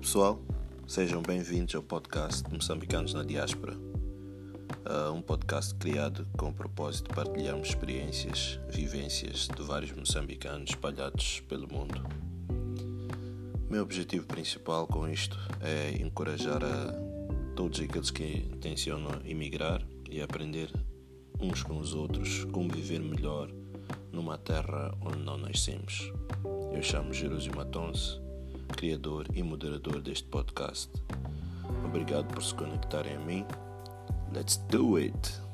Pessoal, sejam bem-vindos ao podcast Moçambicanos na Diáspora, uh, um podcast criado com o propósito de partilharmos experiências, vivências de vários moçambicanos espalhados pelo mundo. Meu objetivo principal com isto é encorajar a todos aqueles que intencionam emigrar e aprender uns com os outros como viver melhor numa terra onde não nascemos. Eu chamo Jerusio Matonse criador e moderador deste podcast. Obrigado por se conectarem a mim. Let's do it!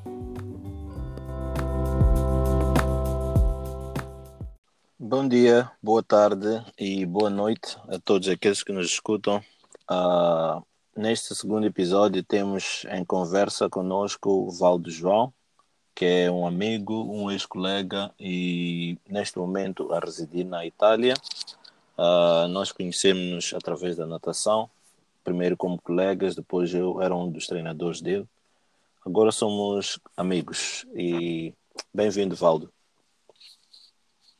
Bom dia, boa tarde e boa noite a todos aqueles que nos escutam. Uh, neste segundo episódio temos em conversa conosco o Valdo João, que é um amigo, um ex-colega e neste momento a residir na Itália. Uh, nós conhecemos-nos através da natação, primeiro como colegas, depois eu era um dos treinadores dele. Agora somos amigos e bem-vindo, Valdo.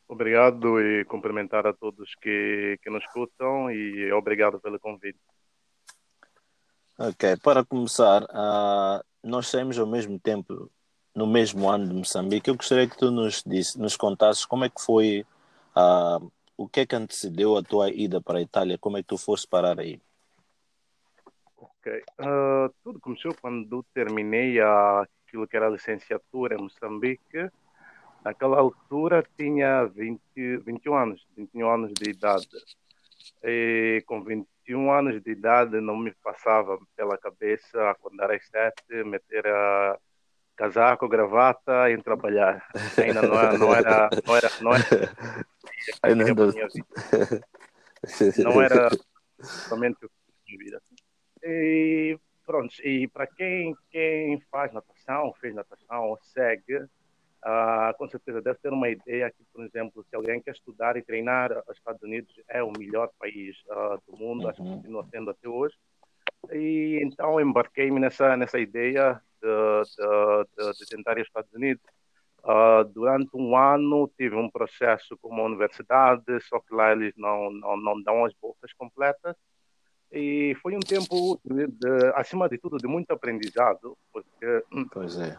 Obrigado e cumprimentar a todos que, que nos escutam e obrigado pelo convite. Ok, para começar, uh, nós saímos ao mesmo tempo, no mesmo ano de Moçambique. Eu gostaria que tu nos, disse, nos contasses como é que foi uh, o que é que antecedeu a tua ida para a Itália? Como é que tu foste parar aí? Ok. Uh, tudo começou quando terminei aquilo que era a licenciatura em Moçambique. Naquela altura tinha 20, 21 anos, 21 anos de idade. E com 21 anos de idade não me passava pela cabeça acordar às sete, meter a casaco, gravata e trabalhar. Ainda não era, não era, não era, não era, Ainda não, não era somente o que vida. E pronto, e para quem, quem faz natação, fez natação ou segue, uh, com certeza deve ter uma ideia que, por exemplo, se alguém quer estudar e treinar, os Estados Unidos é o melhor país uh, do mundo, uhum. acho que uhum. continua sendo até hoje. E então embarquei-me nessa, nessa ideia de, de, de, de tentar ir aos Estados Unidos. Uh, durante um ano tive um processo com uma universidade, só que lá eles não, não, não dão as bolsas completas. E foi um tempo, de, de, acima de tudo, de muito aprendizado, porque hum, é.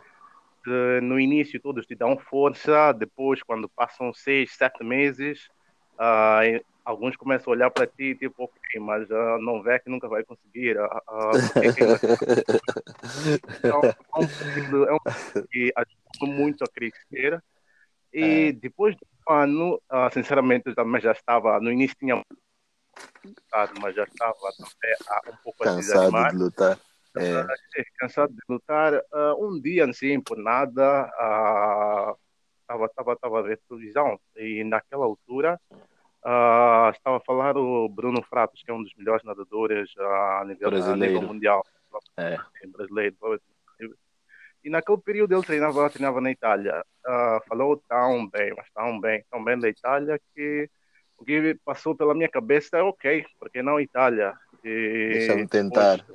De, no início todos te dão força, depois, quando passam seis, sete meses, uh, alguns começam a olhar para ti tipo, ok, mas uh, não vê que nunca vai conseguir. Uh, uh, então, é um período, é um que ajuda muito a crescer. E é. depois de um ano, uh, sinceramente, eu também já estava, no início tinha mas já estava também um pouco cansado de lutar. É. cansado de lutar. um dia, assim, por nada, estava uh, tava, a ver televisão e naquela altura Uh, estava a falar o Bruno Fratos, que é um dos melhores nadadores uh, a, nível, a, nível, mundial. É. Brasileiro. E naquele período ele treinava, treinava na Itália. Uh, falou tão bem, mas tão bem, tão bem da Itália que o que passou pela minha cabeça é ok, porque não Itália? Deixa-me tentar.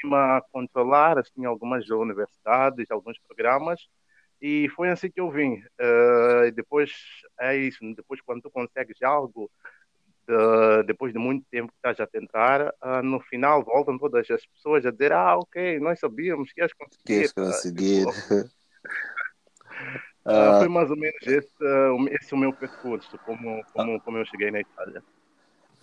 Cima controlar assim, algumas universidades, alguns programas, e foi assim que eu vim. Uh, depois é isso, depois quando tu consegues algo, de, depois de muito tempo que estás a tentar, uh, no final voltam todas as pessoas a dizer: Ah, ok, nós sabíamos que ias conseguir. Que conseguir. Uh, foi mais ou menos esse, esse o meu percurso, como, como, como eu cheguei na Itália.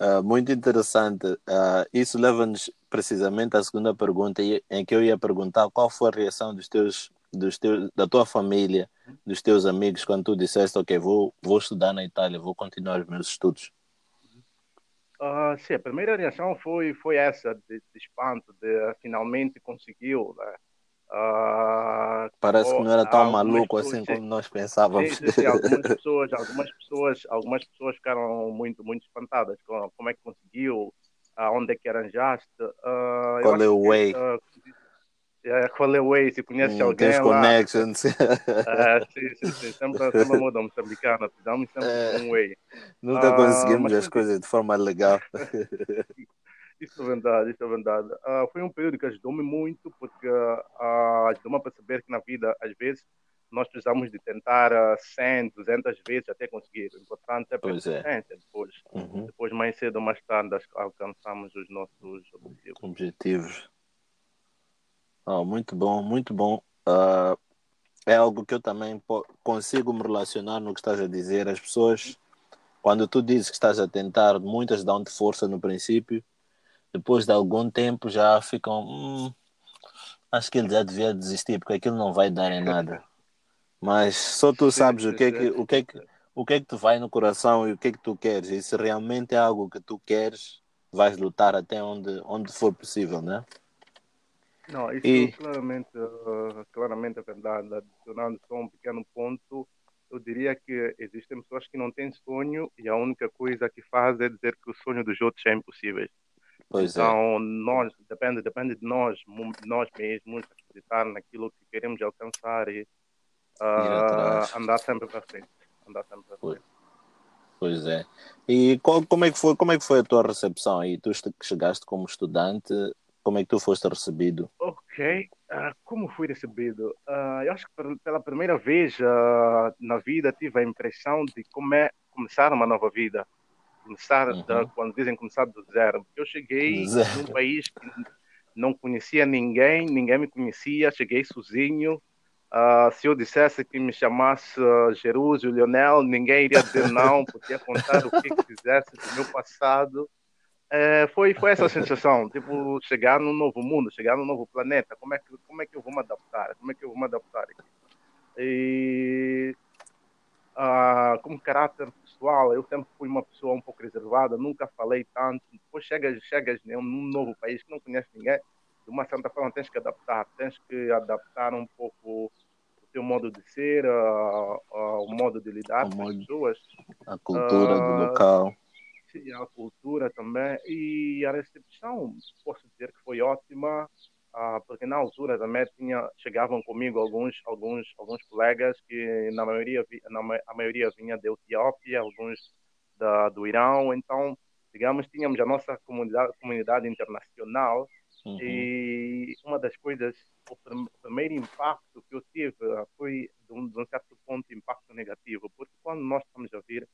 Uh, muito interessante. Uh, isso leva-nos precisamente à segunda pergunta, em que eu ia perguntar qual foi a reação dos teus dos teus, da tua família, dos teus amigos, quando tu disseste, ok, vou, vou estudar na Itália, vou continuar os meus estudos? Uh, sim, a primeira reação foi, foi essa, de, de espanto, de finalmente conseguiu. Né? Uh, Parece que não era tão maluco pessoas, assim como nós pensávamos. Sim, sim, algumas pessoas, algumas pessoas, algumas pessoas ficaram muito, muito espantadas com como é que conseguiu, aonde é que arranjaste. Uh, Qual é o way? É, qual é o Waze? Conhece hum, alguém tens lá? connections. É, sim, sim, sim. Sempre, sempre muda moçambicana. Precisamos sempre é, um way. Nunca ah, conseguimos as coisas de forma legal. isso é verdade, isso é verdade. Uh, foi um período que ajudou-me muito, porque uh, ajudou-me a perceber que na vida, às vezes, nós precisamos de tentar 100, 200 vezes até conseguir. O importante é a persistência. É. Depois, uhum. depois, mais cedo ou mais tarde, alcançamos os nossos objetivos. Objetivos. Oh, muito bom, muito bom. Uh, é algo que eu também consigo me relacionar no que estás a dizer. As pessoas, quando tu dizes que estás a tentar, muitas dão-te força no princípio, depois de algum tempo já ficam. Hum, acho que ele já devia desistir, porque aquilo não vai dar em nada. Mas só tu sabes o que é que, o que, é que, o que é que te vai no coração e o que é que tu queres. E se realmente é algo que tu queres, vais lutar até onde, onde for possível, né? Não, isso e... claramente, uh, claramente é verdade. Adicionando só um pequeno ponto, eu diria que existem pessoas que não têm sonho e a única coisa que fazem é dizer que o sonho dos outros é impossível. Pois é. então, é. nós, depende, depende de nós, nós mesmos, acreditar naquilo que queremos alcançar e uh, andar sempre para frente. Andar sempre para frente. Pois é. E qual, como, é que foi, como é que foi a tua recepção aí? Tu chegaste como estudante, como é que tu foste recebido? Ok, uh, como fui recebido? Uh, eu acho que pela primeira vez uh, na vida tive a impressão de como é começar uma nova vida. Começar, uhum. da, quando dizem começar do zero. Eu cheguei zero. num país que não conhecia ninguém, ninguém me conhecia, cheguei sozinho. se eu dissesse que me chamasse uh, Jerúsio, Lionel, ninguém iria dizer não, podia contar o que quisesse do meu passado. É, foi, foi essa sensação, tipo, chegar num novo mundo, chegar num novo planeta, como é que, como é que eu vou me adaptar? Como é que eu vou me adaptar aqui? E ah, como caráter pessoal, eu sempre fui uma pessoa um pouco reservada, nunca falei tanto. Depois chegas, chegas num novo país que não conhece ninguém, de uma certa forma tens que adaptar, tens que adaptar um pouco o teu modo de ser, uh, uh, o modo de lidar com as pessoas. A cultura do ah, local e a cultura também. E a recepção, posso dizer que foi ótima, ah, porque na altura também tinha, chegavam comigo alguns, alguns, alguns colegas que na maioria, na, a maioria vinha da Etiópia, alguns da, do Irão. Então, digamos, tínhamos a nossa comunidade, comunidade internacional. Uhum. E uma das coisas, o, primeiro impacto que eu tive foi, de um, de um certo ponto, impacto negativo, porque quando nós estamos a vir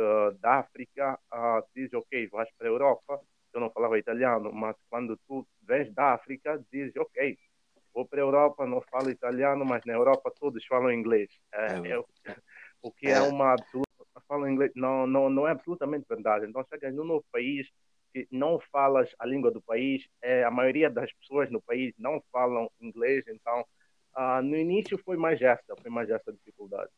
de, da África uh, diz, ok, vais para a Europa. Eu não falava italiano, mas quando tu vens da África, diz, ok, vou para a Europa, não falo italiano, mas na Europa todos falam inglês. É, é. É, o que é, é uma absoluta... Falam inglês, não, não, não é absolutamente verdade. Então, chegas num novo país que não falas a língua do país, é, a maioria das pessoas no país não falam inglês, então, uh, no início foi mais essa, foi mais essa dificuldade.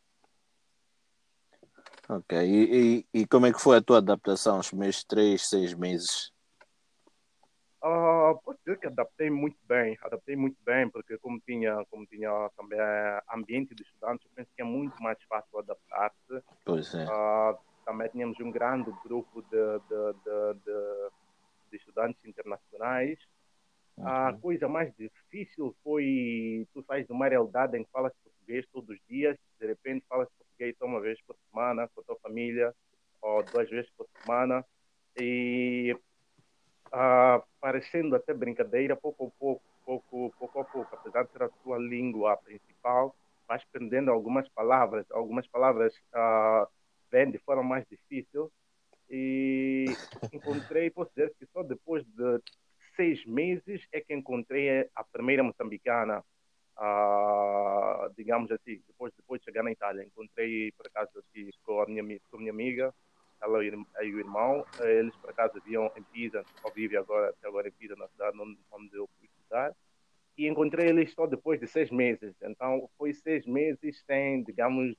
Ok. E, e, e, como é que foi a tua adaptação os primeiros três, seis meses? Uh, posso dizer que adaptei muito bem, adaptei muito bem, porque como tinha, como tinha também ambiente de estudantes, eu penso que é muito mais fácil adaptar-se. Pois é. Uh, também tínhamos um grande grupo de, de, de, de, de estudantes internacionais. Uhum. A coisa mais difícil foi, tu sais de uma realidade em que falas português todos os dias, de repente falas português só uma vez por semana com a tua família, ou duas vezes por semana, e ah, parecendo até brincadeira, pouco a pouco, pouco, pouco a pouco, apesar de ser a tua língua principal, vais aprendendo algumas palavras, algumas palavras ah, vêm de forma mais difícil, e encontrei, posso dizer que só depois de seis meses é que encontrei a primeira moçambicana digamos assim, depois, depois de chegar na Itália, encontrei por acaso aqui com a minha, com a minha amiga, ela e o irmão, eles por acaso viviam em Pisa, ou vivem agora, até agora em Pisa, na cidade onde eu fui estudar, e encontrei eles só depois de seis meses. Então, foi seis meses sem, digamos,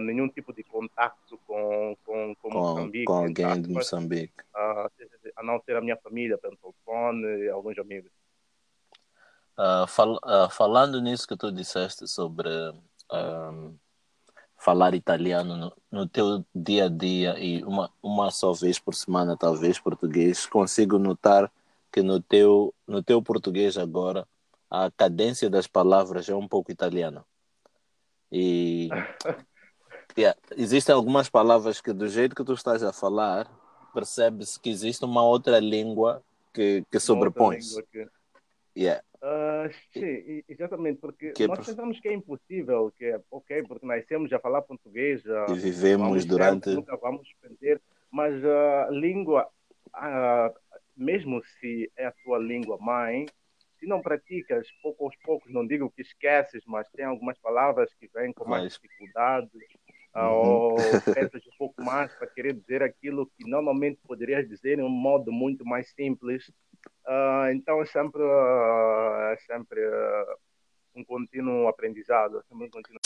nenhum tipo de contato com, com, com, com Moçambique. Com alguém de Moçambique. Uh, a não ser a minha família pelo telefone alguns amigos. Uh, fal uh, falando nisso que tu disseste sobre uh, falar italiano no, no, teu dia a dia e uma, uma só vez por semana, talvez, português, consigo notar que no teu, no teu português agora a cadência das palavras é um pouco italiana. E yeah, existem algumas palavras que, do jeito que tu estás a falar, percebe-se que existe uma outra língua que, que sobrepõe. Yeah. Uh, sim, exatamente, porque que é nós pensamos que é impossível, que é ok, porque nascemos a falar português e vivemos durante. Tempo, nunca vamos aprender, mas a língua, uh, mesmo se é a tua língua mãe, se não praticas pouco aos poucos, não digo que esqueces, mas tem algumas palavras que vêm com mais dificuldade, uhum. Ou pensas um pouco mais para querer dizer aquilo que normalmente poderias dizer em um modo muito mais simples. Uh, então é sempre, uh, é sempre uh, um contínuo aprendizado, é sempre um contínuo.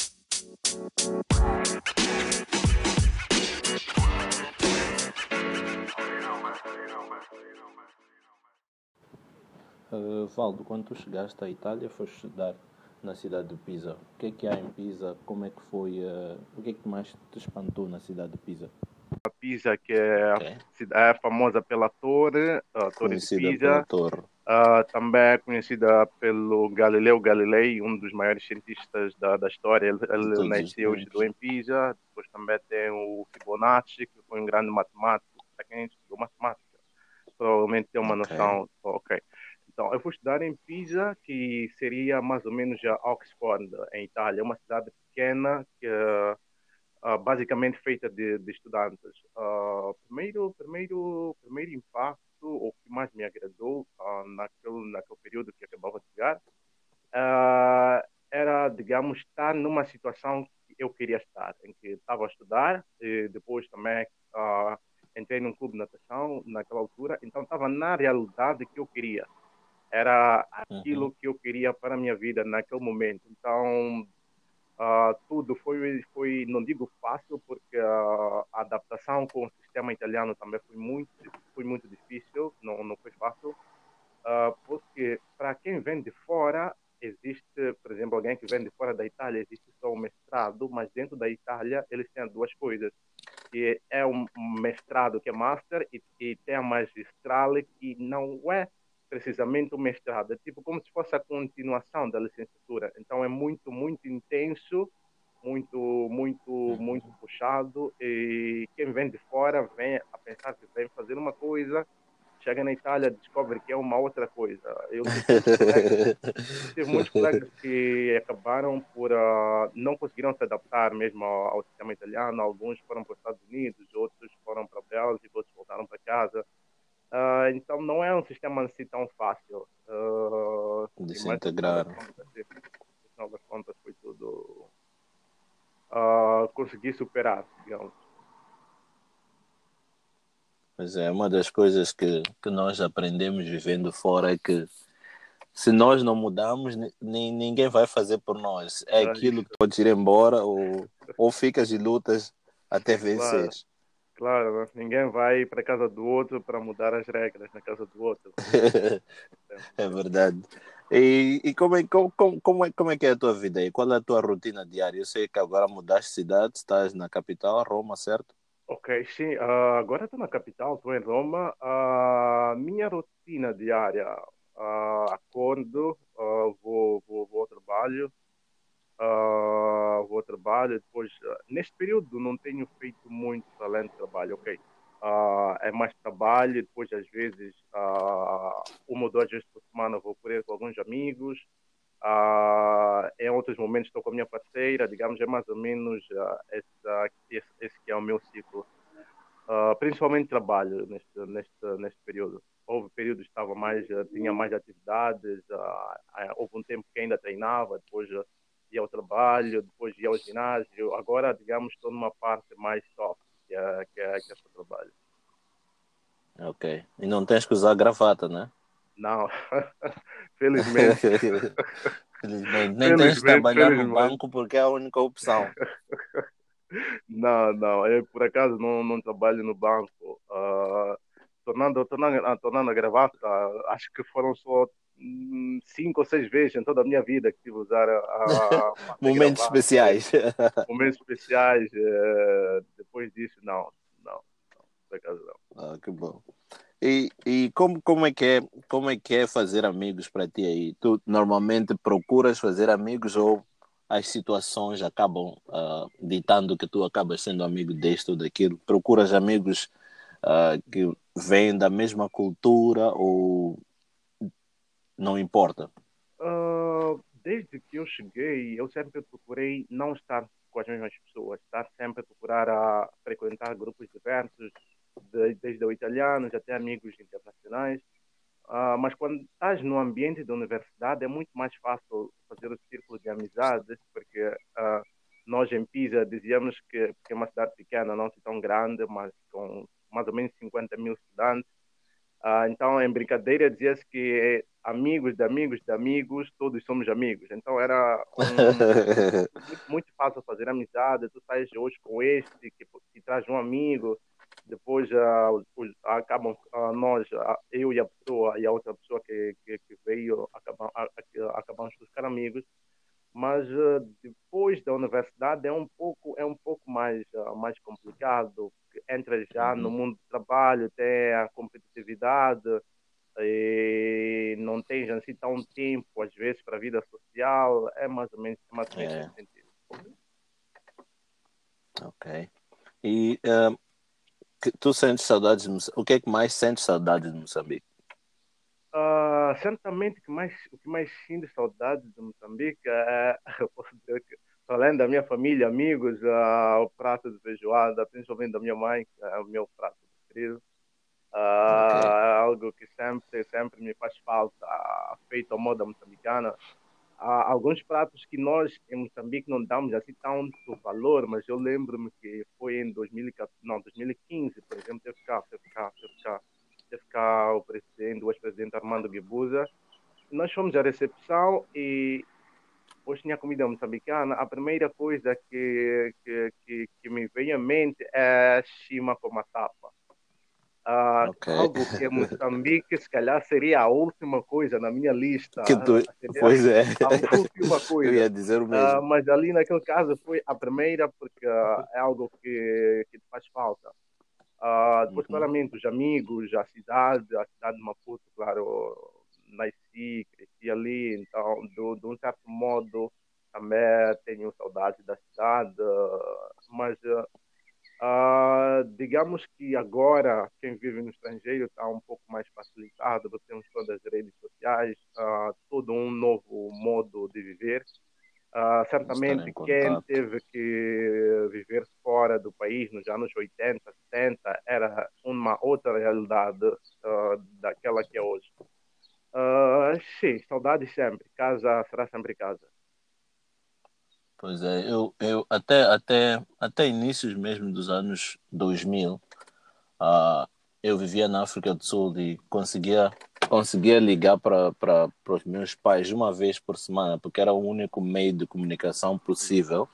Uh, Valdo, quando tu chegaste à Itália, foste estudar na cidade de Pisa. O que é que há em Pisa? Como é que foi? Uh, o que é que mais te espantou na cidade de Pisa? A Pisa, que é, okay. é famosa pela torre, a torre de Pisa. Torre. Uh, também é conhecida pelo Galileu Galilei, um dos maiores cientistas da, da história. Ele, ele nasceu e estudou em Pisa. Depois também tem o Fibonacci, que foi um grande matemático. Para quem estudou matemática, provavelmente tem uma okay. noção. Ok. Então, eu fui estudar em Pisa, que seria mais ou menos a Oxford, em Itália, uma cidade pequena que uh, basicamente feita de, de estudantes. Uh, primeiro, primeiro, primeiro impacto, o que mais me agradou uh, naquele, naquele período que acabava de chegar, era, digamos, estar numa situação que eu queria estar, em que estava a estudar e depois também entrei num clube de natação naquela altura, então estava na realidade que eu queria era aquilo uhum. que eu queria para a minha vida naquele momento. Então, uh, tudo foi, foi, não digo fácil, porque a adaptação com o sistema italiano também foi muito, foi muito difícil, não, não foi fácil, uh, porque para quem vem de fora, existe, por exemplo, alguém que vem de fora da Itália, existe só um mestrado, mas dentro da Itália eles têm duas coisas, que é um mestrado que é master e, e tem a magistral que não é precisamente o mestrado. É tipo como se fosse a continuação da licenciatura. Então é muito, muito intenso, muito, muito, muito puxado. E quem vem de fora vem a pensar que vem fazer uma coisa, chega na Itália descobre que é uma outra coisa. Eu tive muitos colegas que acabaram por uh, não conseguiram se adaptar mesmo ao, ao sistema italiano. Alguns foram para os Estados Unidos, outros foram para a Bélgica, outros voltaram para casa. Uh, então não é um sistema assim tão fácil. Uh, de se integrar. No final das contas foi tudo uh, conseguir superar, digamos. Mas é uma das coisas que, que nós aprendemos vivendo fora é que se nós não mudamos, ninguém vai fazer por nós. É, aquilo que pode ir embora ou, ou ficas e lutas até vencer. Claro. Claro, né? ninguém vai para a casa do outro para mudar as regras na casa do outro. é verdade. E, e como, é, como, como, é, como é que é a tua vida aí? Qual é a tua rotina diária? Eu sei que agora mudaste de cidade, estás na capital, Roma, certo? Ok, sim. Uh, agora estou na capital, estou em Roma. A uh, minha rotina diária, uh, acordo, vou, vou, vou ao trabalho, uh, ao trabalho, depois, uh, neste período não tenho feito muito além do trabalho, ok. Uh, é mais trabalho, depois às vezes, uma ou duas vezes por semana vou correr com alguns amigos, em outros momentos estou com a minha parceira, digamos, é mais ou menos esse, esse, esse, que é o meu ciclo. principalmente trabalho neste, neste, neste período houve períodos que estava mais tinha mais atividades uh, houve um tempo que ainda treinava depois ia ao trabalho, depois ia ao ginásio. Agora, digamos, estou numa parte mais soft, que é, que é, que é o trabalho. Ok. E não tens que usar gravata, né? Não. felizmente. felizmente. Nem tens que trabalhar felizmente. no banco porque é a única opção. não, não. Eu, por acaso, não, não trabalho no banco. Uh, tornando, tornando, tornando a gravata, acho que foram só cinco ou seis vezes em toda a minha vida que tive a usar a, a momentos especiais momentos especiais uh, depois disso não não, não por acaso não ah, que bom e, e como, como, é que é, como é que é fazer amigos para ti aí? Tu normalmente procuras fazer amigos ou as situações acabam uh, ditando que tu acabas sendo amigo deste ou daquilo? Procuras amigos uh, que vêm da mesma cultura ou não importa? Uh, desde que eu cheguei, eu sempre procurei não estar com as mesmas pessoas, estar sempre a procurar a frequentar grupos diversos, de, desde o italianos até amigos internacionais. Uh, mas quando estás no ambiente da universidade é muito mais fácil fazer o círculo de amizades, porque uh, nós em Pisa dizíamos que, que é uma cidade pequena, não tão grande, mas com mais ou menos 50 mil estudantes. Uh, então, em brincadeira, dizia-se que amigos de amigos de amigos, todos somos amigos. Então, era um, muito, muito, fácil fazer amizade. Tu sais hoje com este, que, que traz um amigo, depois uh, acabam uh, nós, eu e a pessoa e a outra pessoa que, que, que veio, acabam, acabamos por ficar amigos mas uh, depois da universidade é um pouco é um pouco mais uh, mais complicado entra já uhum. no mundo do trabalho tem a competitividade e não tem assim tão tempo às vezes para a vida social é mais ou menos é mais ou menos é. sentido ok e uh, tu sentes saudades o que é que mais sentes saudades de Moçambique Uh, certamente que mais, o que mais sinto saudade de Moçambique é, eu posso dizer que, além da minha família, amigos, uh, o prato de feijoada, principalmente da minha mãe, que é o meu prato preferido. Okay. É algo que sempre, sempre me faz falta, feito à moda moçambicana. Há alguns pratos que nós em Moçambique não damos assim tanto valor, mas eu lembro-me que foi em 2014, não, 2015, por exemplo, teve cá, teve cá, teve cá teve cá o presidente, o ex-presidente Armando Guebuza. Nós fomos à recepção e hoje tinha comida moçambicana. A primeira coisa que, que, que, que me veio à mente é chima com matapa. Uh, okay. Algo que em Moçambique, se calhar, seria a última coisa na minha lista. Que tu... Pois é. A última coisa. Eu ia dizer o mesmo. Uh, mas ali, naquele caso, foi a primeira, porque uh, é algo que, que faz falta. Depois, uhum. claramente, os amigos, a cidade, a cidade de Maputo, claro, nasci, cresci ali, então, do, de um certo modo, também tenho saudade da cidade, mas uh, digamos que agora quem vive no estrangeiro está um pouco mais facilitado, temos todas as redes sociais, uh, todo um novo modo de viver. Uh, certamente quem teve que viver fora do país nos anos 80, 70 era uma outra realidade uh, daquela que é hoje. Sim, saudade sempre. Casa será sempre casa. Pois é, eu, eu até, até, até inícios mesmo dos anos 2000, uh, eu vivia na África do Sul e conseguia conseguia ligar para os meus pais uma vez por semana, porque era o único meio de comunicação possível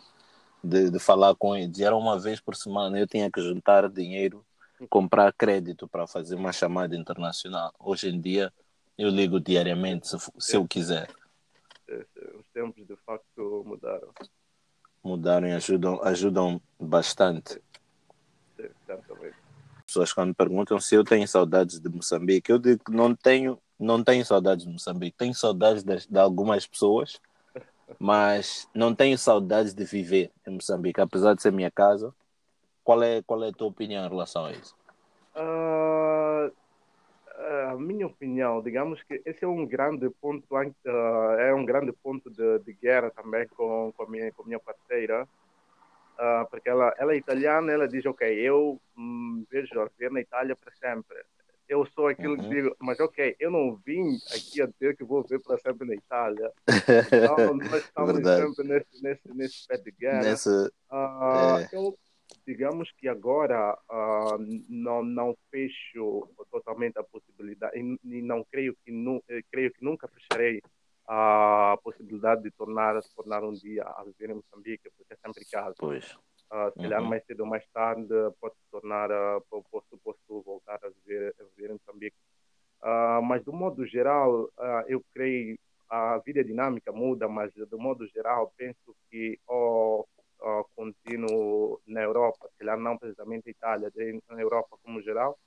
de, de falar com eles. Era uma vez por semana, eu tinha que juntar dinheiro, comprar crédito para fazer uma chamada internacional. Hoje em dia, eu ligo diariamente, se, se eu quiser. Os tempos, de facto, mudaram. Mudaram e ajudam, ajudam bastante. Sim, pessoas quando perguntam se eu tenho saudades de Moçambique, eu digo que não tenho, não tenho saudades de Moçambique. Tenho saudades de, de algumas pessoas, mas não tenho saudades de viver em Moçambique, apesar de ser minha casa. Qual é, qual é a tua opinião em relação a isso? Uh, a minha opinião, digamos que esse é um grande ponto, uh, é um grande ponto de, de guerra também com, com, a minha, com a minha parceira uh, porque ela, ela é italiana, ela diz, ok, eu hum, vejo a viver na Itália para sempre. Eu sou aquilo uhum. que digo, mas ok, eu não vim aqui a dizer que vou viver para sempre na Itália. Então, nós estamos Verdade. sempre nesse, nesse, nesse pé de guerra. Uh, é. Eu, digamos que agora uh, não, não fecho totalmente a possibilidade e, e não creio que, nu, eh, creio que nunca fecharei a possibilidade de tornar se tornar um dia a viver em Moçambique, porque é sempre casa. Pois. Uh, se calhar uhum. mais cedo ou mais tarde pode se tornar, uh, posso, posso voltar a viver, a viver em Moçambique. Uh, mas do modo geral, uh, eu creio a vida dinâmica muda, mas do modo geral penso que o, o contínuo na Europa, se calhar não precisamente Itália, na Europa como geral,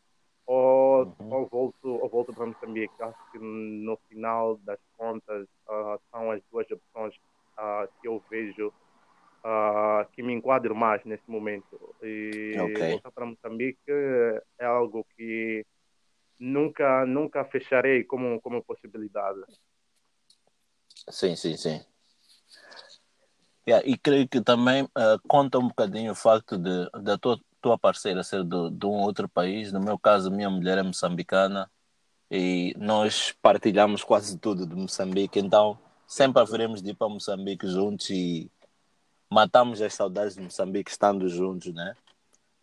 ou, uhum. ou, volto, ou volto para Moçambique. Acho que no final das contas uh, são as duas opções uh, que eu vejo uh, que me enquadram mais nesse momento. E okay. voltar para Moçambique é algo que nunca nunca fecharei como como possibilidade. Sim, sim, sim. Yeah, e creio que também uh, conta um bocadinho o facto de da tua, tua parceira ser do, de um outro país. No meu caso, minha mulher é moçambicana e nós partilhamos quase tudo de Moçambique, então sempre haveremos de ir para Moçambique juntos e matamos as saudades de Moçambique estando juntos, né?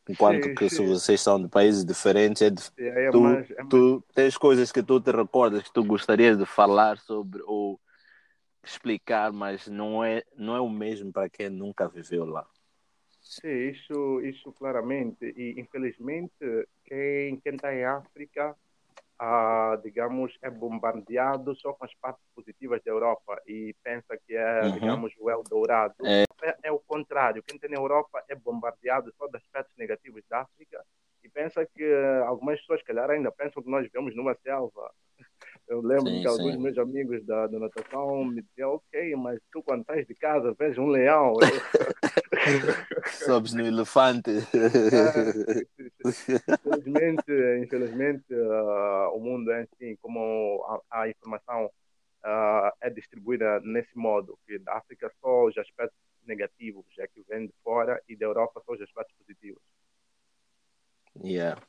Enquanto sim, que sim. se vocês são de países diferentes, é de, é, tu, mais, é tu tens coisas que tu te recordas que tu gostarias de falar sobre ou explicar, mas não é, não é o mesmo para quem nunca viveu lá. Sim, isso, isso claramente. E infelizmente, quem está em África ah, digamos, é bombardeado só com as partes positivas da Europa e pensa que é, uhum. digamos, o Eldorado. É. É, é o contrário. Quem tem na Europa é bombardeado só dos aspectos negativos da África e pensa que algumas pessoas, calhar, ainda pensam que nós vivemos numa selva. Eu lembro sim, que alguns sim. meus amigos da, da natação me diziam, ok, mas tu quando estás de casa vês um leão. Sobes no elefante. É, infelizmente, infelizmente uh, o mundo é assim, como a, a informação uh, é distribuída nesse modo, que da África só os aspectos negativos é que vêm de fora e da Europa só os aspectos positivos. Yeah.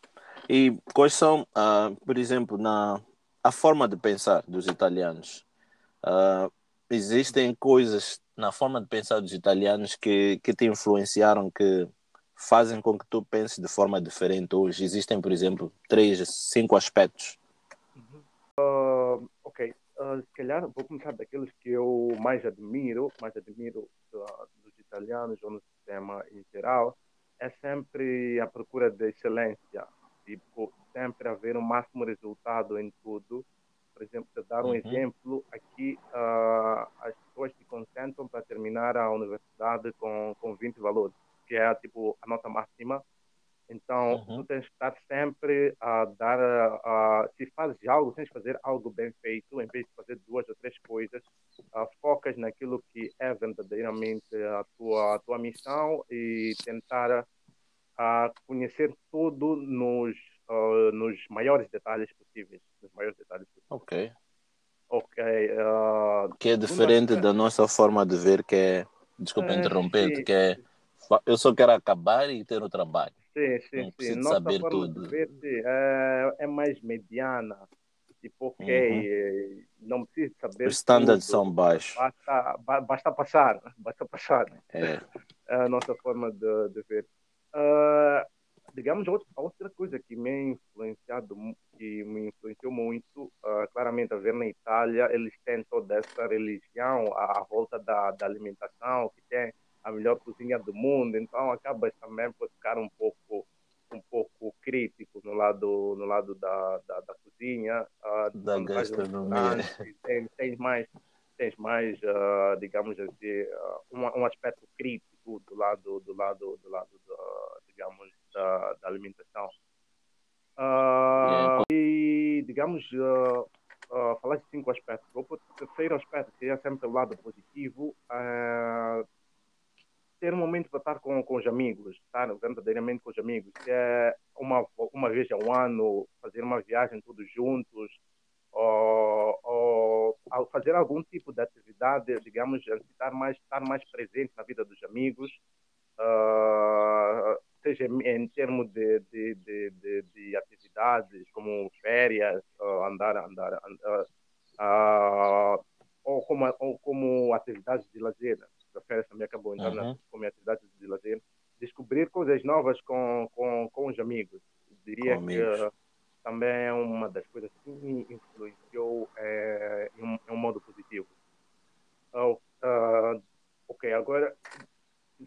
E quais são, uh, por exemplo, na a forma de pensar dos italianos? Uh, existem coisas na forma de pensar dos italianos que, que te influenciaram, que fazem com que tu penses de forma diferente hoje? Existem, por exemplo, três, cinco aspectos. Uh, ok. Uh, se calhar vou começar daqueles que eu mais admiro, mais admiro uh, dos italianos ou no sistema em geral, é sempre a procura de excelência, tipo, sempre haver o um máximo resultado em tudo. Por exemplo, para dar um uhum. exemplo, aqui uh, as pessoas se concentram para terminar a universidade com, com 20 valores, que é tipo a nota máxima. Então, uhum. tu tens que estar sempre a dar, uh, se fazes algo, tens que fazer algo bem feito, em vez de fazer duas ou três coisas, uh, focas naquilo que é verdadeiramente a tua, a tua missão e tentar uh, conhecer tudo nos, uh, nos maiores detalhes possíveis. Nos maiores detalhes possíveis. Ok. Ok. Uh, que é diferente da nossa forma de ver, que é, desculpa é, interromper, que é eu só quero acabar e ter o trabalho. Sim, sim, não preciso sim. saber tudo. Ver, sim, é, é mais mediana. Tipo, ok, uhum. Eh, não preciso saber. Os standards são baixos. Basta, basta passar, basta passar. É. é a nossa forma de, de ver. Uh, digamos, outra coisa que me influenciado, que me influenciou muito, uh, claramente a ver na Itália, eles têm toda essa religião à, volta da, da alimentação, que tem a melhor cozinha do mundo, então acaba também por ficar um pouco um pouco crítico no lado no lado da, da, da cozinha uh, da gastronomia. tem, tem mais tens mais uh, digamos assim um, um aspecto crítico do lado do lado do lado digamos, da, da alimentação. Uh, e, digamos, uh, uh, falar de cinco aspectos. O terceiro aspecto seria sempre o lado positivo. Uh, ter um momento para estar com, com os amigos, estar verdadeiramente com os amigos, que é uma, uma vez ao ano, fazer uma viagem todos juntos, ou, ou fazer algum tipo de atividade, digamos, estar mais, estar mais presente na vida dos amigos, uh, seja em termos de, de, de, de, de atividades como férias, andar, andar, andar uh, ou, como, ou como atividades de lazer. As férias também acabou entrando uhum. como atividades de lazer. Descobrir coisas novas com, com, com os amigos. diria com que amigos. também é uma das coisas que me influenciou é, em, um, em um modo positivo. Uh, ok, agora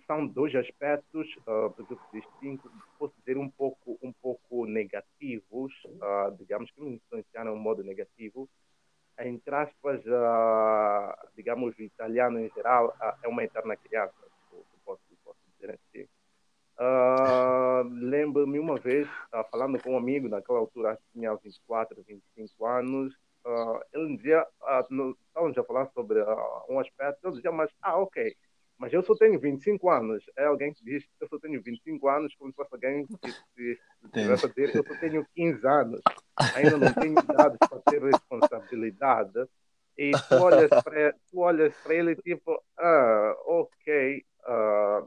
são dois aspectos, uh, distintos, posso dizer um pouco, um pouco negativos, uh, digamos que me influenciaram de um modo negativo. Entre aspas, uh, digamos, o italiano em geral uh, é uma eterna criança, posso, posso dizer assim. Lembro-me uma vez, falando com um amigo, naquela altura tinha 24, 25 anos, ele dizia, uh, estávamos a falar sobre um aspecto, ele dizia, mas, ah, ok, mas eu só tenho 25 anos. É alguém que diz que eu só tenho 25 anos, como se fosse alguém que estivesse a dizer que eu só tenho 15 anos. Ainda não tenho idade para ter responsabilidade. E tu olhas para, tu olhas para ele tipo, ah, ok. Uh,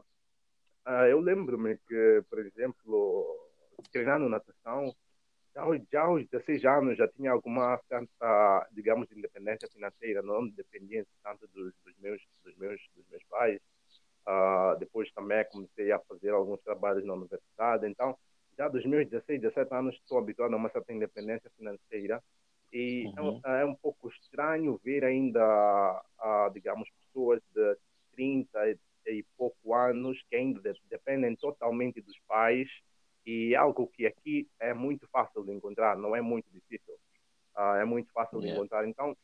uh, eu lembro-me que, por exemplo, treinando natação, já, já aos 16 anos já tinha alguma certa, digamos, independência financeira, não dependia tanto dos, dos, meus, dos, meus, dos meus pais. Uh, depois também comecei a fazer alguns trabalhos na universidade. Então, já dos meus 16, 17 anos, estou habituado a uma certa independência financeira. E é uhum. é, é, um pouco estranho ver ainda, uh, digamos, pessoas de 30 e, e pouco anos que ainda dependem totalmente dos pais e algo que aqui é muito fácil de encontrar, não é muito difícil. Uh, é muito fácil yeah. de encontrar. Então,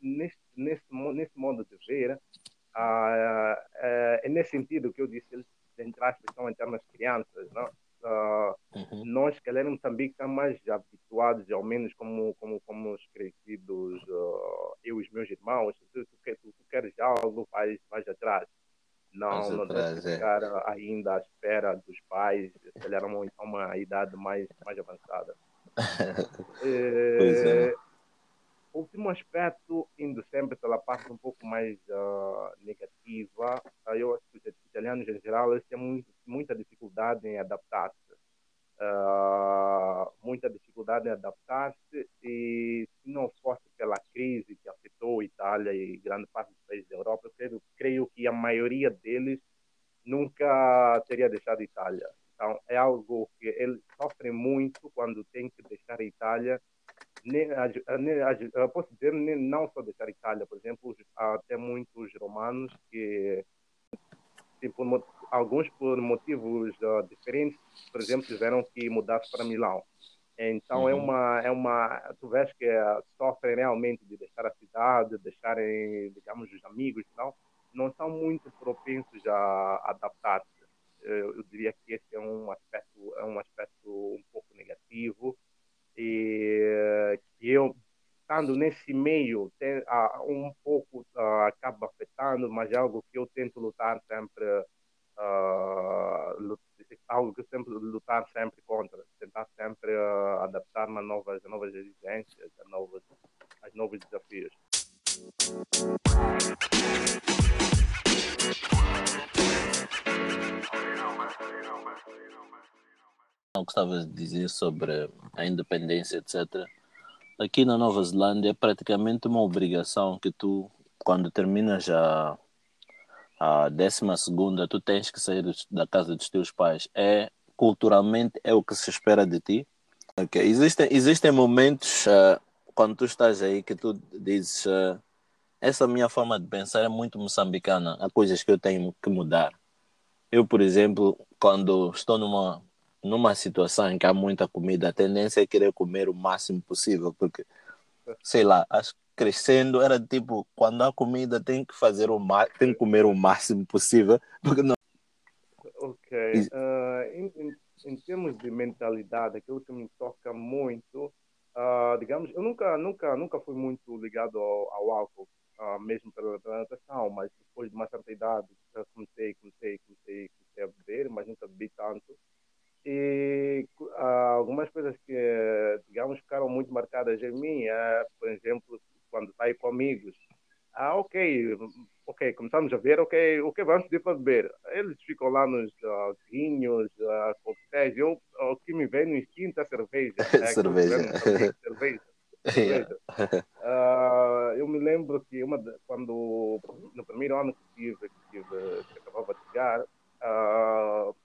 nesse, nesse, nesse modo de ver, uh, é nesse sentido que eu disse, eles, entre aspas, são eternas crianças. Não? Uh, uhum. Nós, que em Moçambique, estamos mais habituados, ao menos como, como, como os crescidos, eu e os meus irmãos, tu, tu, tu, tu queres algo, vais, vais atrás. Não, tens que ficar ainda à espera dos pais, se calhar uma, uma idade mais, mais avançada. pois é. Último aspecto, indo sempre pela parte um pouco mais uh, negativa, eu acho que os italianos em geral eles têm muito, muita dificuldade em adaptar-se. Uh, muita dificuldade em adaptar-se e se não fosse pela crise que afetou Itália e grande parte dos países da Europa, eu creio, creio que a maioria deles nunca teria deixado Itália. Então, é algo que eles sofrem muito quando têm que deixar a Itália. posso dizer, não só deixar a Itália, por exemplo, até muitos romanos que tipo, alguns por motivos uh, diferentes, por exemplo, tiveram que mudar para Milão. Então é uhum. é uma é uma tu vês que uh, sofrem realmente de deixar a cidade, deixarem digamos os amigos, não não são muito propensos a adaptar-se. Eu, eu, diria que esse é um aspecto é um aspecto um pouco negativo e que eu estando nesse meio tem, uh, um pouco uh, acaba afetando, mas é algo que eu tento lutar sempre uh, algo que sempre lutar sempre contra, tentar sempre uh, adaptar-me a novas, a novas exigências, a novos, a novos desafios. Não gostavas de dizer sobre a independência, etc. Aqui na Nova Zelândia é praticamente uma obrigação que tu, quando terminas a a décima segunda tu tens que sair da casa dos teus pais. É culturalmente é o que se espera de ti. Okay. Existem existem momentos uh, quando tu estás aí que tu dizes uh, essa minha forma de pensar é muito moçambicana. Há coisas que eu tenho que mudar. Eu, por exemplo, quando estou numa numa situação em que há muita comida, a tendência é querer comer o máximo possível, porque sei lá, acho crescendo era tipo, quando há comida tem que fazer o tem que comer o máximo possível, porque não. Ok. Uh, em, em, em, termos de mentalidade, aquilo que me toca muito, uh, digamos, eu nunca, nunca, nunca fui muito ligado ao, ao álcool, uh, mesmo pela, pela natação, mas depois de uma certa idade, comecei, comecei, comecei, comecei a beber, mas nunca bebi tanto. E algumas coisas que, digamos, ficaram muito marcadas em mim, é, por exemplo, quando sai com amigos. Ah, ok, ok, começamos a ver, ok, o que vamos pedir para beber? Eles ficam lá nos uh, vinhos, uh, coquetéis, eu, o que me vem no instinto é cerveja. Né? cerveja. cerveja. cerveja. Uh, eu me lembro que uma, quando, no primeiro ano que tive, que, tive, que acabava de chegar, uh,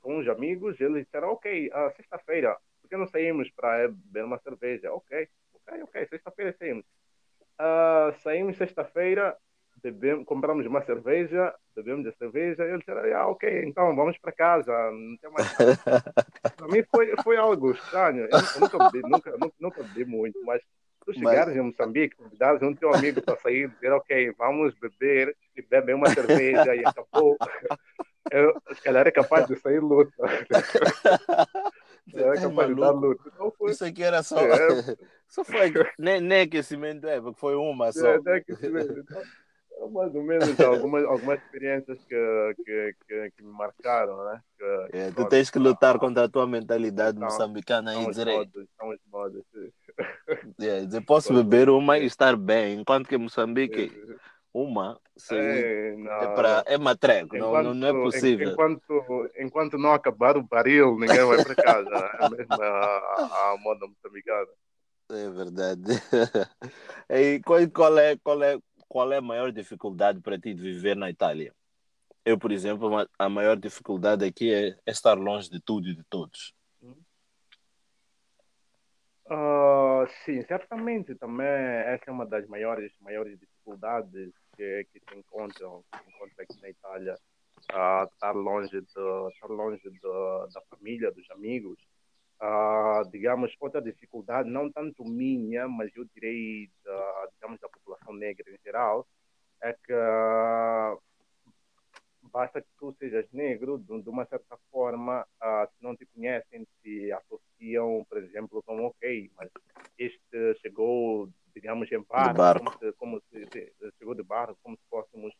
com uns amigos, eles disseram, ok, sexta-feira, por que não saímos para beber uma cerveja? Ok, ok, ok, sexta-feira saímos. Uh, saímos sexta-feira, bebemos, compramos uma cerveja, bebemos a cerveja, e eles disseram, ah, ok, então vamos para casa, não tem mais Para mim foi, foi algo estranho, eu, eu nunca, bebi, nunca, nunca, nunca bebi muito, mas tu chegares mas... em Moçambique, convidares um teu amigo para sair, dizer, ok, vamos beber, e beber uma cerveja, e acabou. Eu, se calhar é capaz de sair luta. É de dar luta. Então foi... Isso aqui era só. É... Só foi. nem, nem aquecimento é, porque foi uma só. É, aquecimento. Então, é mais ou menos então, algumas, algumas experiências que, que, que, que me marcaram, né? Que, é, tu tens que lutar contra a tua mentalidade então, moçambicana e dizer. Modos, são os modos. Yeah, eu posso beber uma e estar bem, enquanto que Moçambique uma sim, é, não, é, pra, é matreco, enquanto, não, não é possível. Enquanto, enquanto não acabar o baril, ninguém vai para casa. é mesmo a, a moda moçambicana. É verdade. e qual, qual, é, qual, é, qual é a maior dificuldade para ti de viver na Itália? Eu, por exemplo, a maior dificuldade aqui é, é estar longe de tudo e de todos. Uh, sim, certamente também essa é uma das maiores, maiores dificuldades que, que se encontram, se encontra aqui na Itália, uh, estar longe, de, estar longe de, da família, dos amigos. Uh, digamos, outra dificuldade, não tanto minha, mas eu direi, da, digamos, da população negra em geral, é que basta que tu sejas negro, de, de uma certa forma, uh, se não te conhecem, te associam, por exemplo, como, ok, mas este chegou, digamos, em barco, barco. Como, se, como se, chegou de barco, como se fôssemos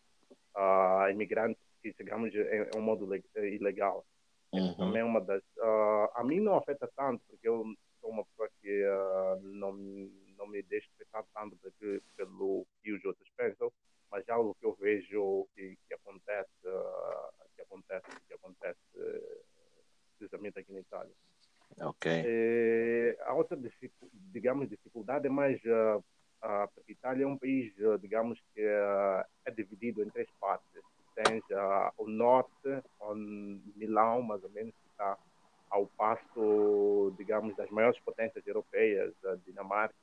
uh, imigrantes que chegamos em, em um modo ilegal. Uhum. Também é uma das... Uh, a mim não afeta tanto, porque eu sou uma pessoa que não, não me deixa afetar tanto porque, pelo que os outros pensam, mas é algo que eu vejo que, que acontece, uh, que acontece, que acontece uh, precisamente aqui na Itália. Ok. E, a outra, digamos, dificuldade é mais uh, uh, porque a Itália é um país, uh, digamos, que uh, é dividido em três partes. Tens uh, o norte, onde Milão, mais ou menos, que está ao passo, digamos, das maiores potências europeias, a Dinamarca,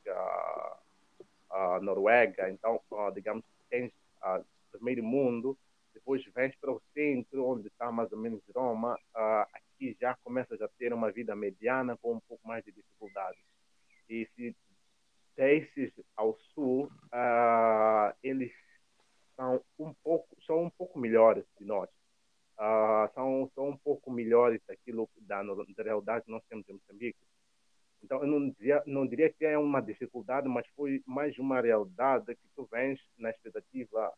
a Noruega. Então, digamos, tens uh, primeiro mundo, depois vens para o centro, onde está mais ou menos Roma, uh, aqui já começas a ter uma vida mediana com um pouco mais de dificuldade. E se desces ao sul, uh, eles são um pouco são um pouco melhores de nós. Uh, são, são um pouco melhores daquilo da, que nós temos em Moçambique. Então, eu não diria, não diria que é uma dificuldade, mas foi mais uma realidade que tu vens na expectativa,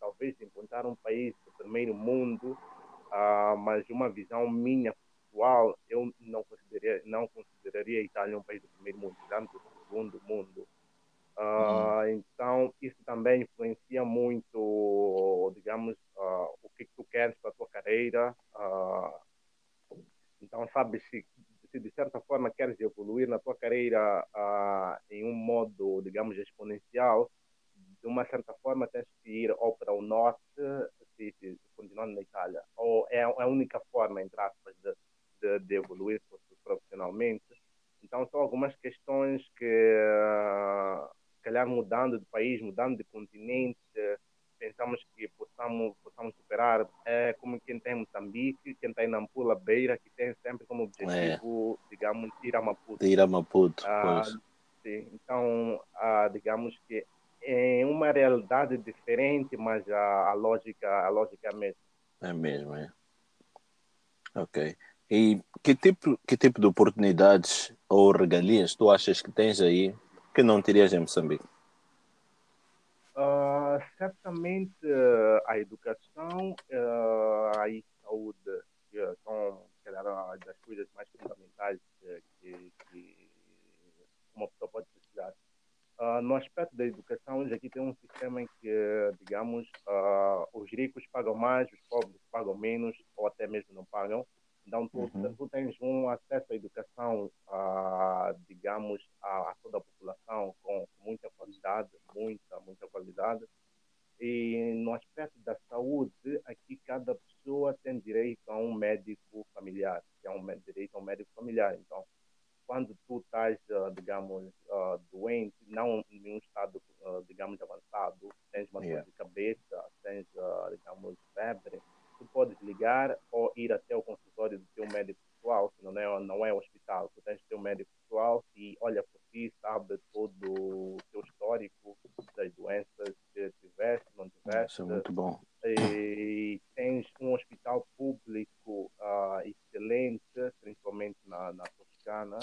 talvez, de encontrar um país do primeiro mundo, uh, mas uma visão minha pessoal, eu não consideraria, não consideraria a Itália um país do primeiro mundo, tanto do segundo mundo. Uh, uhum. Então, isso também influencia muito, digamos, uh, o que, que tu queres para a tua carreira. Então, sabe, se se de certa forma queres evoluir na tua carreira uh, em um modo, digamos, exponencial, de uma certa forma tens que ir ou para o norte, se, se, continuando na Itália, ou é, é a única forma, entre aspas, de, de, de evoluir profissionalmente. Então, são algumas questões que, uh, calhar, mudando de país, mudando de continente, pensamos que possamos, possamos superar é como quem tem Moçambique, quem tem Nampula Beira, que tem sempre como objetivo, é. digamos, ir a Maputo. Ir a Maputo, ah, sim. Então, ah, digamos que é uma realidade diferente, mas a, a, lógica, a lógica é a mesma. É mesmo, é. Ok. E que tipo, que tipo de oportunidades ou regalias tu achas que tens aí que não terias em Moçambique? Uh, certamente uh, a educação uh, a saúde são calhar, das coisas mais fundamentais que, que uma pessoa pode precisar. no aspecto da educação, hoje aqui tem um sistema em que, digamos, os ricos pagam mais, os pobres pagam menos ou até mesmo não pagam. Então, tu, uhum. tu tens um acesso à educação, a, digamos, a, a, toda a população com muita qualidade, muita, muita qualidade. E no aspecto da saúde, aqui cada pessoa tem direito a um médico familiar, que é um direito a um médico familiar. Então, quando tu estás, uh, digamos, uh, doente, não em um estado, uh, digamos, avançado, tens uma yeah. dor de cabeça, tens, digamos, febre, tu podes ligar ou ir até o consultório do teu médico pessoal, que não é, não é hospital, tu tens teu médico pessoal e olha por ti, sabe todo o teu histórico das doenças que tiveste, não tiveste. Isso é muito bom. E tens um hospital público uh, excelente, principalmente na, na Toscana,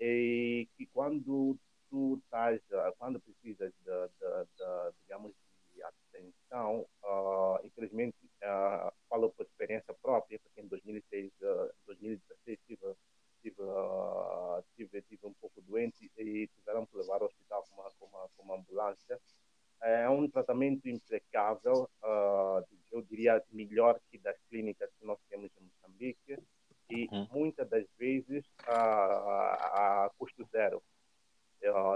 e que quando tu estás, uh, quando precisas de, de, de, digamos, de atenção, uh, infelizmente uh, falo por experiência própria, porque em 2006, uh, 2016 tive, tive, uh, tive, tive um pouco doente e tiveram que levar ao hospital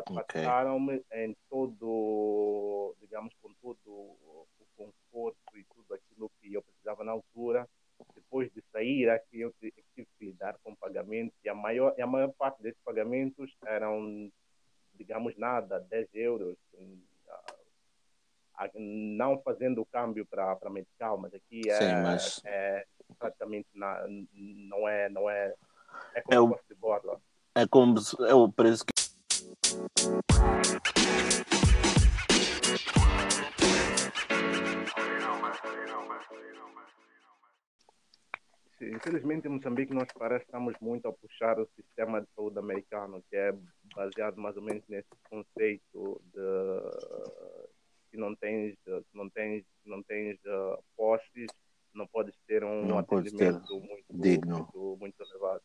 trataram-me em todo, digamos, com todo o conforto e tudo aquilo que eu precisava na altura. Depois de sair aqui, eu tive que lidar com pagamentos e a maior, a maior parte desses pagamentos eram, digamos, nada, 10 euros. Não fazendo o câmbio para medical, mas aqui é, Sim, mas... é praticamente na, não é, não é, é como é o, de borla. É como é o preço que Infelizmente, em Moçambique, nós parece que estamos muito a puxar o sistema de saúde americano, que é baseado mais ou menos nesse conceito de se não tens, não tens, não tens uh, posses, não podes ter um não atendimento muito, digno. Muito, muito elevado.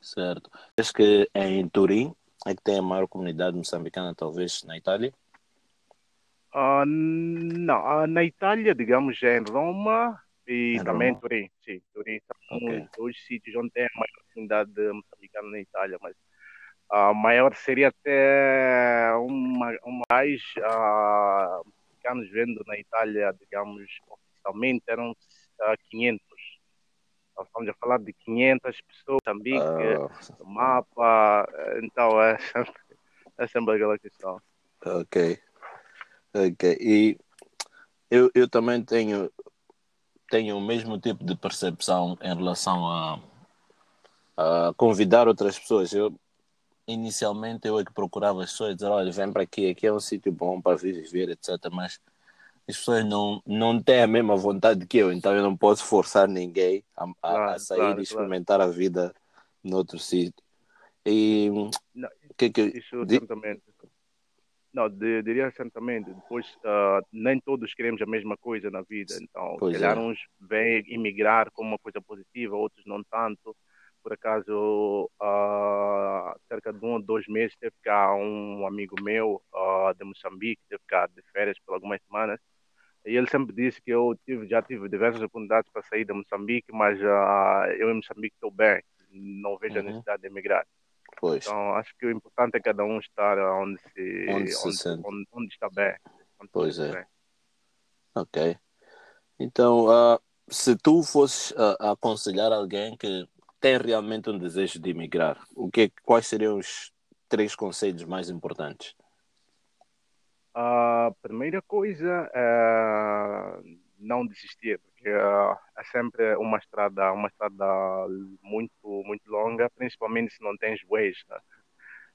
Certo. Acho que é em Turim é que tem a maior comunidade moçambicana, talvez, na Itália? Uh, não, uh, na Itália, digamos, é em Roma e é também em Turim. Sim, Turim são okay. dois sítios onde tem a maior comunidade moçambicana na Itália, mas a maior seria até uma, uma mais uh, mexicanos vendo na Itália, digamos, oficialmente eram uh, 500 nós estamos a falar de 500 pessoas, Moçambique, oh. mapa, então é sempre, é sempre aquela questão. Ok, ok. E eu, eu também tenho, tenho o mesmo tipo de percepção em relação a, a convidar outras pessoas. Eu, inicialmente eu é que procurava as pessoas dizer, olha, vem para aqui, aqui é um sítio bom para viver, etc. Mas as pessoas não, não têm a mesma vontade que eu, então eu não posso forçar ninguém a, a, claro, a sair claro, e experimentar claro. a vida noutro sítio. E não, que, que, isso de... certamente. Não, de, diria certamente. Depois, uh, nem todos queremos a mesma coisa na vida. Então, pois calhar é. uns vêm imigrar como uma coisa positiva, outros não tanto. Por acaso, uh, cerca de um ou dois meses, teve cá um amigo meu uh, de Moçambique, teve cá de férias por algumas semanas e ele sempre disse que eu tive, já tive diversas oportunidades para sair de Moçambique, mas uh, eu em Moçambique estou bem, não vejo uhum. a necessidade de emigrar. Pois. Então acho que o importante é cada um estar onde se, onde, se onde, onde, onde está bem. Onde pois é. Bem. Ok. Então, uh, se tu fosses uh, aconselhar alguém que tem realmente um desejo de emigrar, o que, quais seriam os três conselhos mais importantes? A primeira coisa é não desistir, porque é sempre uma estrada, uma estrada muito, muito longa, principalmente se não tens ways. Né?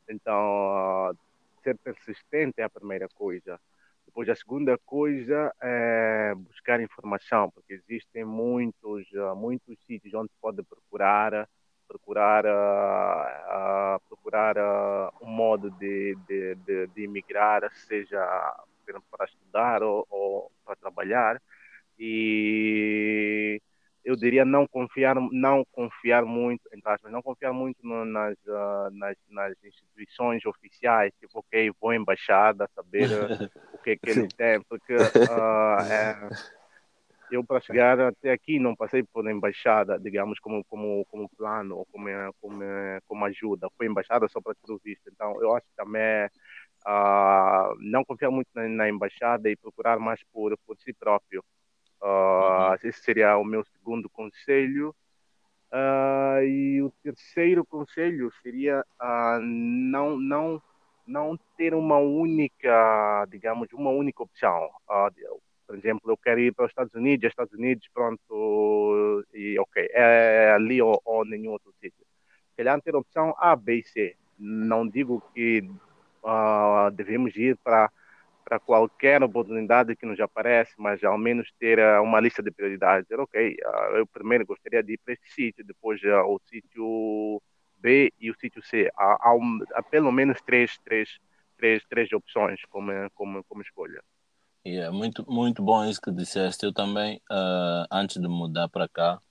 Então, ser persistente é a primeira coisa. Depois, a segunda coisa é buscar informação, porque existem muitos, muitos sítios onde pode procurar procurar, uh, uh, procurar uh, um modo de, de, de, de emigrar, seja para estudar ou, ou, para trabalhar. E eu diria não confiar, não confiar muito, entre aspas, não confiar muito no, nas, nas, nas, instituições oficiais, tipo, ok, vou à embaixada saber o que é que eles têm, porque é, eu para chegar até aqui não passei por embaixada, digamos, como como como plano ou como como como ajuda. Foi embaixada só para ter o visto. Então eu acho que também uh, não confiar muito na, na, embaixada e procurar mais por por si próprio. Uh. Esse seria o meu segundo conselho. Uh, e o terceiro conselho seria não não não ter uma única, digamos, uma única opção. Uh, por exemplo, eu quero ir para os Estados Unidos, Estados Unidos, pronto, e ok, é ali ou, ou nenhum outro sítio. Calhar ter opção A, B e C. Não digo que uh, devemos ir para para qualquer oportunidade que nos aparece, mas ao menos ter uh, uma lista de prioridades. Dizer, ok, uh, eu primeiro gostaria de ir para este sítio, depois uh, o sítio B e o sítio C. Há, há, há, pelo menos três, três, três, três opções como, como, como escolha. Yeah, muito, muito bom isso que disseste. Eu também, uh, antes de mudar para cá,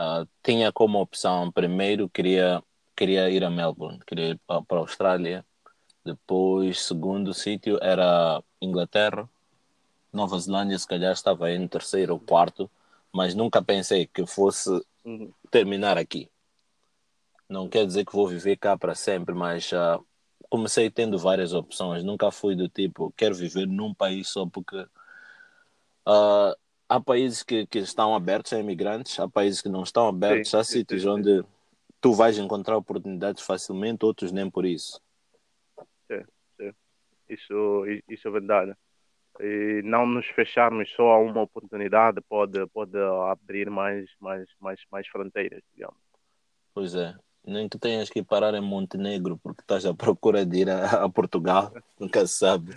uh, tinha como opção, primeiro queria, queria ir a Melbourne, queria ir para a Austrália. Depois, segundo sítio era Inglaterra. Nova Zelândia, se calhar, estava aí no terceiro ou quarto, mas nunca pensei que fosse uhum. terminar aqui. Não quer dizer que vou viver cá para sempre, mas uh, comecei tendo várias opções. Nunca fui do tipo, quero viver num país só porque uh, há países que, que estão abertos a imigrantes, há países que não estão abertos, sim, há sítios onde tu vais encontrar oportunidades facilmente, outros nem por isso. Isso, isso é verdade. E não nos fecharmos só a uma oportunidade pode, pode abrir mais, mais, mais, mais fronteiras, digamos. Pois é. Nem que tenhas que parar em Montenegro porque estás à procura de ir a, a Portugal, nunca se sabe.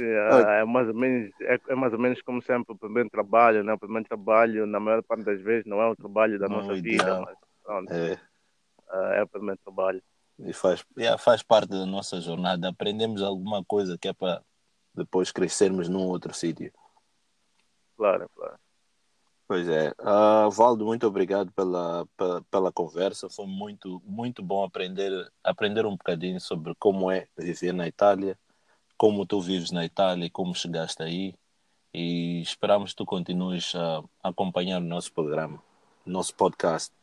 É, é, mais ou menos, é, é, mais ou menos como sempre o primeiro trabalho, né? O primeiro trabalho, na maior parte das vezes, não é o trabalho da não, nossa vida, mas pronto, é. é. é o primeiro trabalho. E faz, faz parte da nossa jornada. Aprendemos alguma coisa que é para depois crescermos num outro sítio. Claro, claro. Pois é. Uh, Valdo, muito obrigado pela, pela, pela, conversa. Foi muito, muito bom aprender, aprender um bocadinho sobre como é viver na Itália, como tu vives na Itália e como chegaste aí. E esperamos que tu continues a acompanhar o nosso programa, nosso podcast.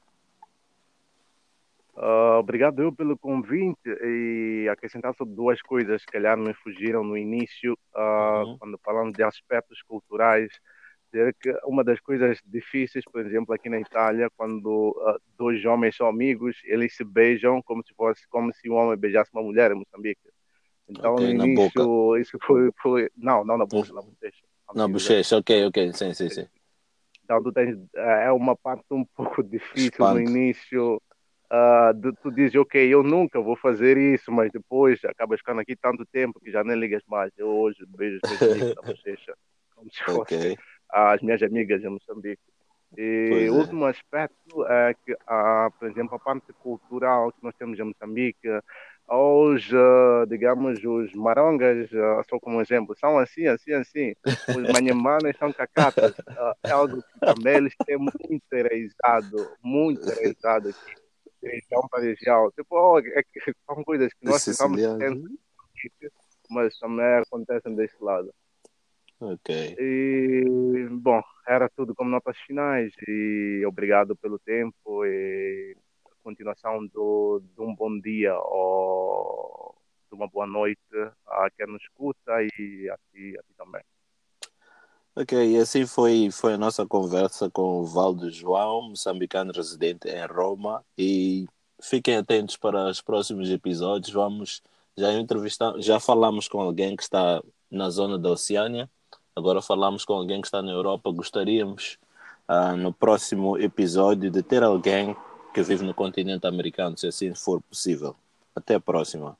Uh, obrigado eu pelo convite e acrescentar sobre duas coisas que calhar me fugiram no início, uh, uhum. quando falamos de aspectos culturais dizer que uma das coisas difíceis, por exemplo, aqui na Itália, quando uh, dois homens são amigos, eles se beijam como se fosse como se um homem beijasse uma mulher em Moçambique. Então, okay, no início, isso foi, foi, Não, não na boca, na bochecha. Na bochecha, ok, ok, sim, sim, sim. Então, tu tens, eh, é uma parte um pouco difícil no início. Uh, de, tu dizes, ok, eu nunca vou fazer isso, mas depois acabas ficando aqui tanto tempo que já nem ligas mais. Eu hoje beijo os meus na bochecha. Como se fosse. Okay às minhas amigas em Moçambique. E o é. último aspecto é que, ah, por exemplo, a parte cultural que nós temos em Moçambique, os, uh, digamos, os marongas, uh, só como exemplo, são assim, assim, assim. Os manhamanas são cacatas. Uh, é algo que também eles têm muito enraizado, muito enraizado aqui, para região. Tipo, é que são coisas que nós tentamos ter, mas também acontecem desse lado. Ok. E, bom, era tudo como notas finais e obrigado pelo tempo e continuação do, de um bom dia ou de uma boa noite a quem nos escuta e a ti, a ti também. Ok, e assim foi, foi a nossa conversa com o Valdo João, moçambicano residente em Roma. E fiquem atentos para os próximos episódios. Vamos já entrevistar, já falamos com alguém que está na zona da Oceânia Agora falamos com alguém que está na Europa. Gostaríamos, uh, no próximo episódio, de ter alguém que vive no continente americano, se assim for possível. Até a próxima.